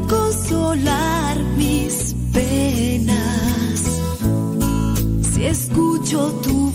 consolar mis penas. Si escucho tu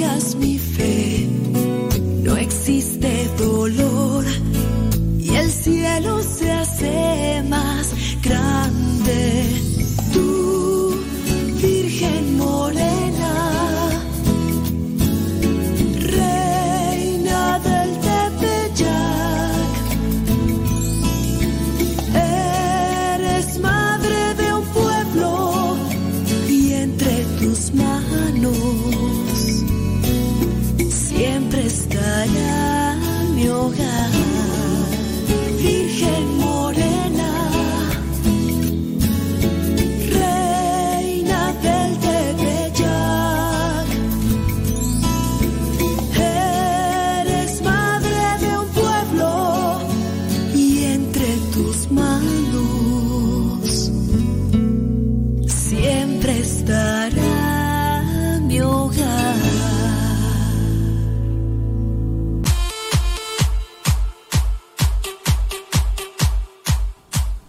abrigas mi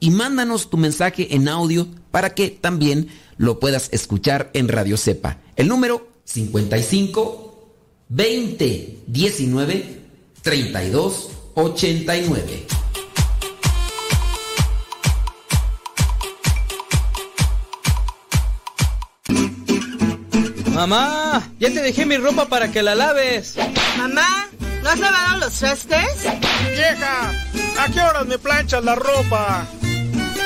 y mándanos tu mensaje en audio para que también lo puedas escuchar en Radio Cepa. El número 55 20 19 32 89. Mamá, ya te dejé mi ropa para que la laves. Mamá, ¿no has lavado los trastes? Vieja, ¿a qué horas me planchas la ropa?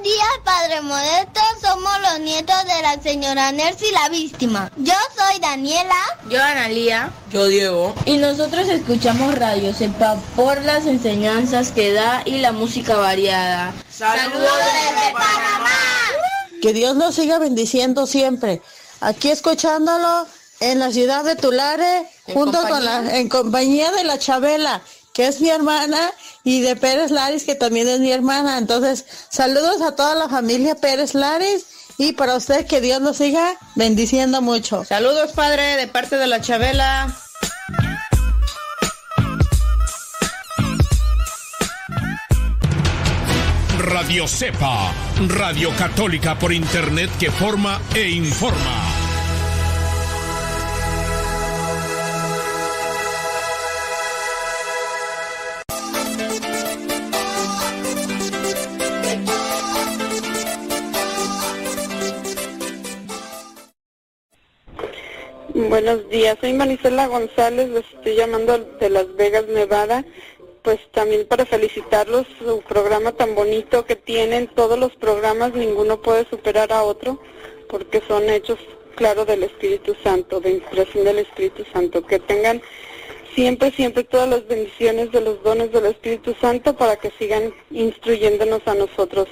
Buenos días, Padre Modesto. Somos los nietos de la señora Nercy, la víctima. Yo soy Daniela. Yo Analía. Yo Diego. Y nosotros escuchamos Radio Sepa por las enseñanzas que da y la música variada. Saludos desde Panamá. Que Dios nos siga bendiciendo siempre. Aquí escuchándolo en la ciudad de Tulare, junto con la, en compañía de la Chabela, que es mi hermana, y de Pérez Laris, que también es mi hermana. Entonces, saludos a toda la familia Pérez Laris y para usted que Dios nos siga bendiciendo mucho. Saludos, padre, de parte de la Chabela. Radio Cepa, Radio Católica por Internet que forma e informa. Buenos días, soy Marisela González, les estoy llamando de Las Vegas, Nevada pues también para felicitarlos, su programa tan bonito que tienen, todos los programas, ninguno puede superar a otro, porque son hechos, claro, del Espíritu Santo, de inspiración del Espíritu Santo. Que tengan siempre, siempre todas las bendiciones de los dones del Espíritu Santo para que sigan instruyéndonos a nosotros,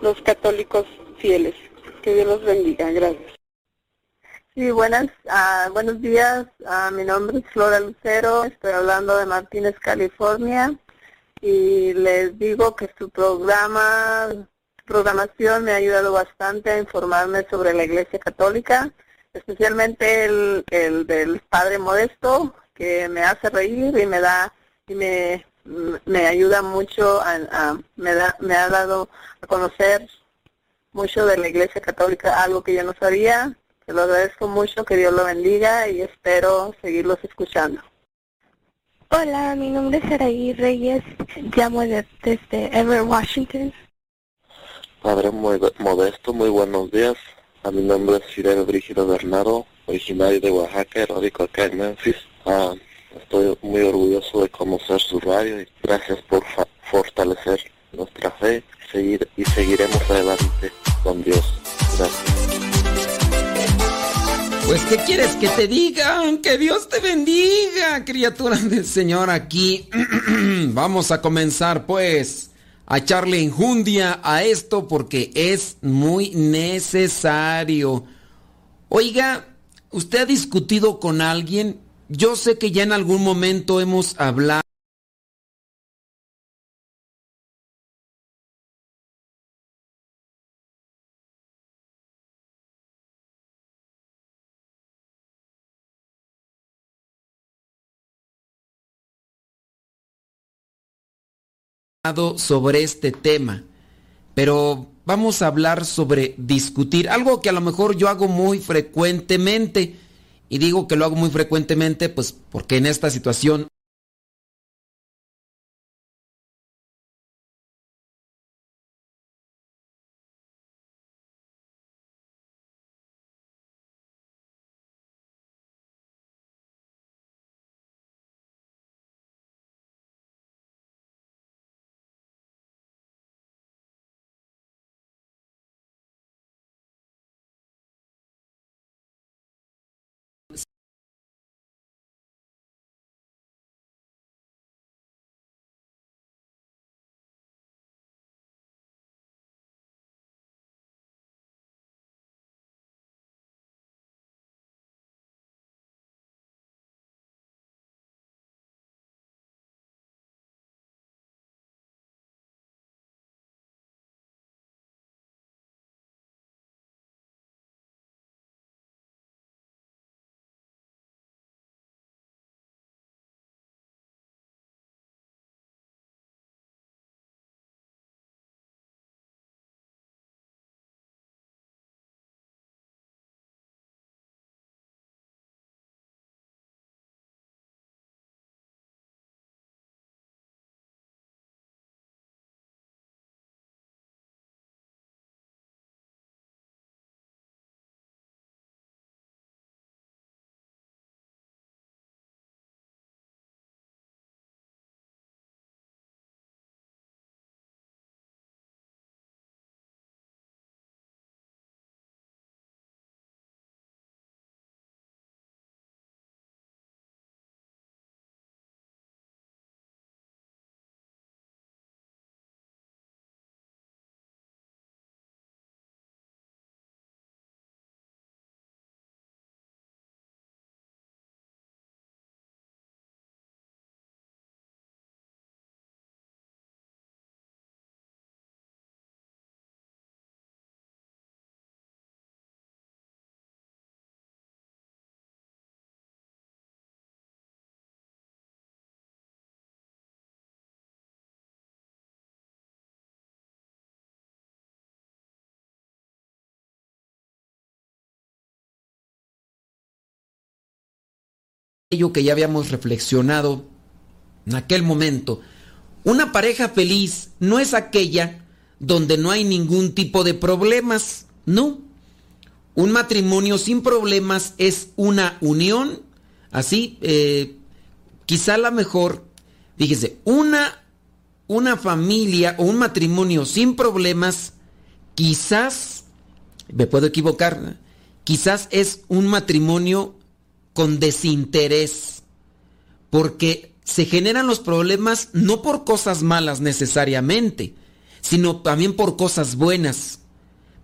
los católicos fieles. Que Dios los bendiga. Gracias. Sí, buenas, ah, buenos días. Ah, mi nombre es Flora Lucero. Estoy hablando de Martínez, California. Y les digo que su programa, su programación me ha ayudado bastante a informarme sobre la Iglesia Católica, especialmente el, el del Padre Modesto, que me hace reír y me da y me, me ayuda mucho a- me da me ha dado a conocer mucho de la Iglesia Católica, algo que yo no sabía. Te lo agradezco mucho, que Dios lo bendiga y espero seguirlos escuchando. Hola, mi nombre es Araí Reyes, llamo de- desde Everett, Washington. Padre muy modesto, muy buenos días. A mi nombre es Fidel Brígido Bernardo, originario de Oaxaca, y radico acá en Memphis. Ah, estoy muy orgulloso de conocer su radio y gracias por fa- fortalecer nuestra fe seguir, y seguiremos adelante con Dios. Gracias. Pues, ¿qué quieres que te diga? Que Dios te bendiga, criatura del Señor aquí. Vamos a comenzar, pues, a echarle enjundia a esto porque es muy necesario. Oiga, ¿usted ha discutido con alguien? Yo sé que ya en algún momento hemos hablado. Sobre este tema, pero vamos a hablar sobre discutir, algo que a lo mejor yo hago muy frecuentemente, y digo que lo hago muy frecuentemente, pues porque en esta situación aquello que ya habíamos reflexionado en aquel momento. Una pareja feliz no es aquella donde no hay ningún tipo de problemas, no. Un matrimonio sin problemas es una unión, así, eh, quizá la mejor, Fíjese, una, una familia o un matrimonio sin problemas, quizás, me puedo equivocar, quizás es un matrimonio con desinterés, porque se generan los problemas no por cosas malas necesariamente, sino también por cosas buenas.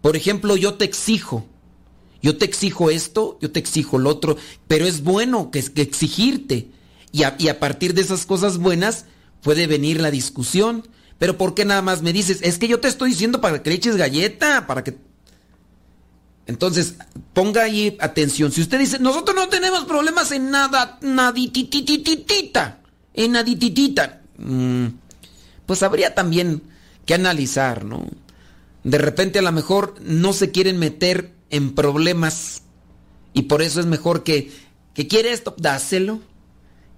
Por ejemplo, yo te exijo, yo te exijo esto, yo te exijo lo otro, pero es bueno que, que exigirte. Y a, y a partir de esas cosas buenas puede venir la discusión. Pero ¿por qué nada más me dices? Es que yo te estoy diciendo para que le eches galleta, para que... Entonces, ponga ahí atención. Si usted dice, nosotros no tenemos problemas en nada, nadititititita, en nadititita, mm, pues habría también que analizar, ¿no? De repente a lo mejor no se quieren meter en problemas y por eso es mejor que, que quiere esto, dáselo,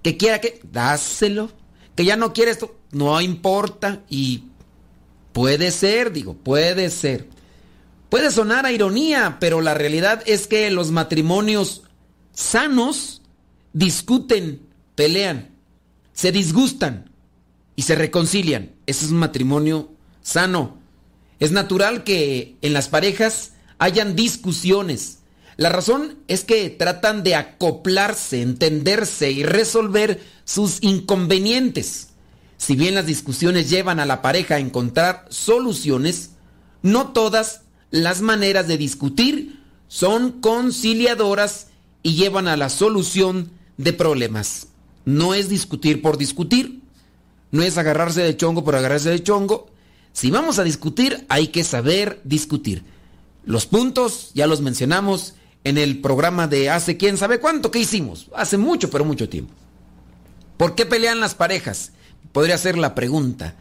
que quiera que, dáselo, que ya no quiere esto, no importa y puede ser, digo, puede ser. Puede sonar a ironía, pero la realidad es que los matrimonios sanos discuten, pelean, se disgustan y se reconcilian. Ese es un matrimonio sano. Es natural que en las parejas hayan discusiones. La razón es que tratan de acoplarse, entenderse y resolver sus inconvenientes. Si bien las discusiones llevan a la pareja a encontrar soluciones, no todas las maneras de discutir son conciliadoras y llevan a la solución de problemas. No es discutir por discutir, no es agarrarse de chongo por agarrarse de chongo. Si vamos a discutir, hay que saber discutir. Los puntos ya los mencionamos en el programa de hace quién sabe cuánto que hicimos, hace mucho, pero mucho tiempo. ¿Por qué pelean las parejas? Podría ser la pregunta.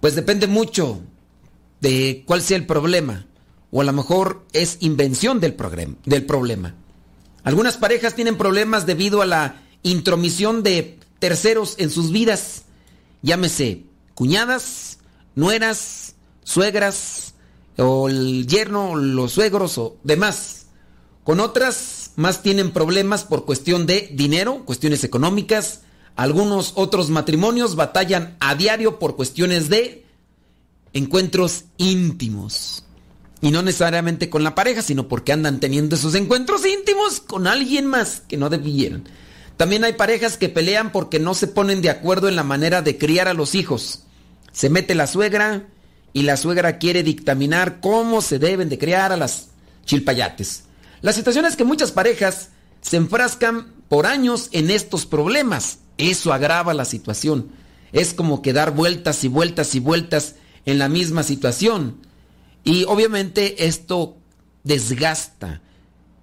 Pues depende mucho de cuál sea el problema. O a lo mejor es invención del, problema. Algunas parejas tienen problemas debido a la intromisión de terceros en sus vidas. Llámese cuñadas, nueras, suegras, o el yerno, los suegros o demás. Con otras más tienen problemas por cuestión de dinero, cuestiones económicas. Algunos otros matrimonios batallan a diario por cuestiones de encuentros íntimos. Y no necesariamente con la pareja, sino porque andan teniendo esos encuentros íntimos con alguien más que no debieran. También hay parejas que pelean porque no se ponen de acuerdo en la manera de criar a los hijos. Se mete la suegra y la suegra quiere dictaminar cómo se deben de criar a las chilpayates. La situación es que muchas parejas se enfrascan por años en estos problemas. Eso agrava la situación. Es como que dar vueltas y vueltas y vueltas en la misma situación. Y obviamente esto desgasta.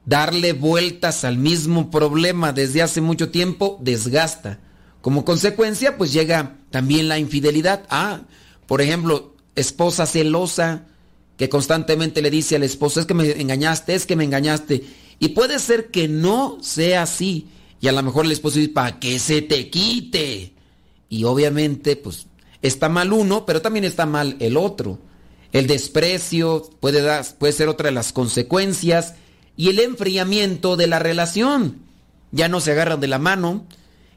Darle vueltas al mismo problema desde hace mucho tiempo desgasta. Como consecuencia, pues llega también la infidelidad. Ah, por ejemplo, esposa celosa que constantemente le dice al esposo, es que me engañaste, es que me engañaste. Y puede ser que no sea así. Y a lo mejor el esposo dice, para que se te quite. Y obviamente, pues, está mal uno, pero también está mal el otro. El desprecio puede, dar, puede ser otra de las consecuencias y el enfriamiento de la relación. Ya no se agarran de la mano,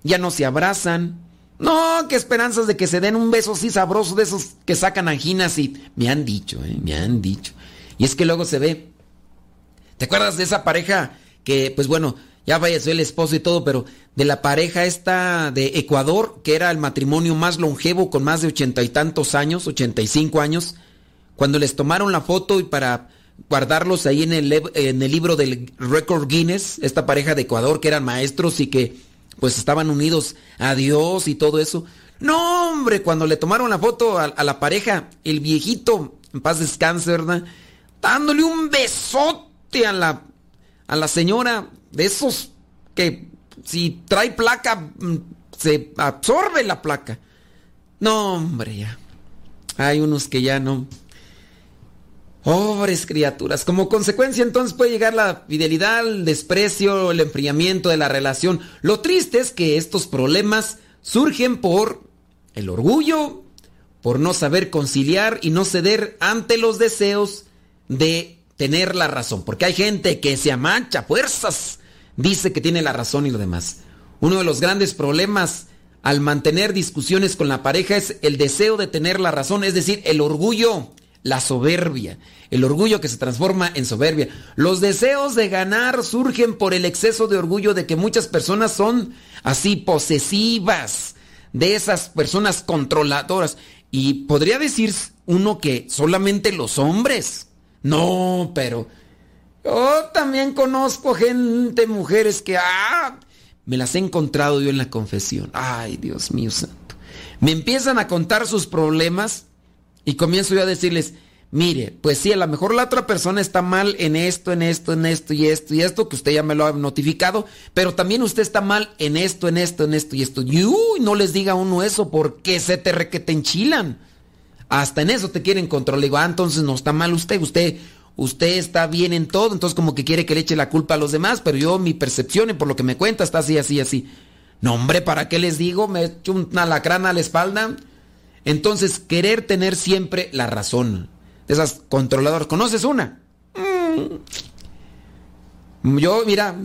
ya no se abrazan. No, qué esperanzas de que se den un beso así sabroso de esos que sacan anginas y me han dicho, ¿eh? me han dicho. Y es que luego se ve. ¿Te acuerdas de esa pareja que, pues bueno, ya falleció el esposo y todo, pero de la pareja esta de Ecuador, que era el matrimonio más longevo con más de ochenta y tantos años, ochenta y cinco años, cuando les tomaron la foto y para guardarlos ahí en el, en el libro del Record Guinness, esta pareja de Ecuador que eran maestros y que pues estaban unidos a Dios y todo eso. No, hombre, cuando le tomaron la foto a, la pareja, el viejito, en paz descanse, ¿verdad? Dándole un besote a la, a la señora de esos que si trae placa, mm, se absorbe la placa. No, hombre, ya. Hay unos que ya no. Pobres criaturas. Como consecuencia entonces puede llegar la fidelidad, el desprecio, el enfriamiento de la relación. Lo triste es que estos problemas surgen por el orgullo, por no saber conciliar y no ceder ante los deseos de tener la razón. Porque hay gente que se amancha fuerzas, dice que tiene la razón y lo demás. Uno de los grandes problemas al mantener discusiones con la pareja es el deseo de tener la razón, es decir, el orgullo, la soberbia, el orgullo que se transforma en soberbia. Los deseos de ganar surgen por el exceso de orgullo de que muchas personas son así posesivas, de esas personas controladoras. Y podría decir uno que solamente los hombres. No, pero yo también conozco gente, mujeres que ah, me las he encontrado yo en la confesión. Ay, Dios mío santo. Me empiezan a contar sus problemas y comienzo yo a decirles, mire, pues sí, a lo mejor la otra persona está mal en esto, en esto, en esto y esto y esto, que usted ya me lo ha notificado, pero también usted está mal en esto, en esto, en esto y esto. Y uy, no les diga uno eso porque se te re que te enchilan. Hasta en eso te quieren controlar. Digo, ah, entonces no está mal usted, usted, usted está bien en todo, entonces como que quiere que le eche la culpa a los demás, pero yo mi percepción y por lo que me cuenta está así, así, así. No, hombre, ¿para qué les digo? Me echo una lacrana a la espalda. Entonces, querer tener siempre la razón. De esas controladoras. ¿Conoces una? Mm. Yo, mira,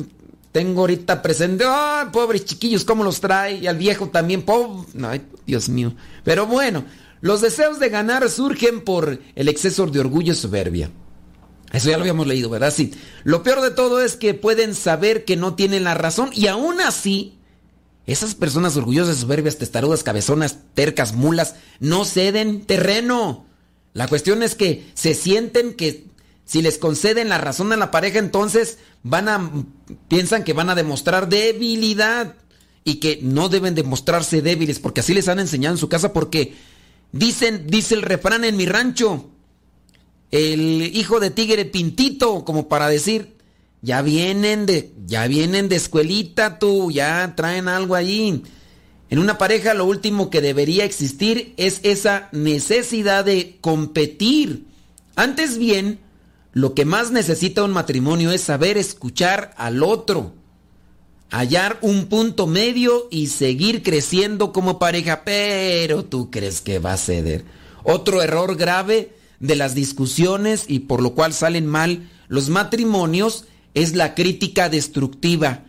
tengo ahorita presente. ¡Ay, pobres chiquillos, cómo los trae! Y al viejo también, pobre. Ay, Dios mío. Pero bueno, los deseos de ganar surgen por el exceso de orgullo y soberbia. Eso ya lo habíamos leído, ¿verdad? Sí. Lo peor de todo es que pueden saber que no tienen la razón y aún así, esas personas orgullosas, soberbias, testarudas, cabezonas, tercas, mulas, no ceden terreno. La cuestión es que se sienten que si les conceden la razón a la pareja, entonces van a piensan que van a demostrar debilidad y que no deben demostrarse débiles porque así les han enseñado en su casa porque dicen dice el refrán en mi rancho el hijo de tigre pintito como para decir ya vienen de ya vienen de escuelita tú ya traen algo allí en una pareja lo último que debería existir es esa necesidad de competir. Antes bien, lo que más necesita un matrimonio es saber escuchar al otro, hallar un punto medio y seguir creciendo como pareja, pero tú crees que va a ceder. Otro error grave de las discusiones y por lo cual salen mal los matrimonios es la crítica destructiva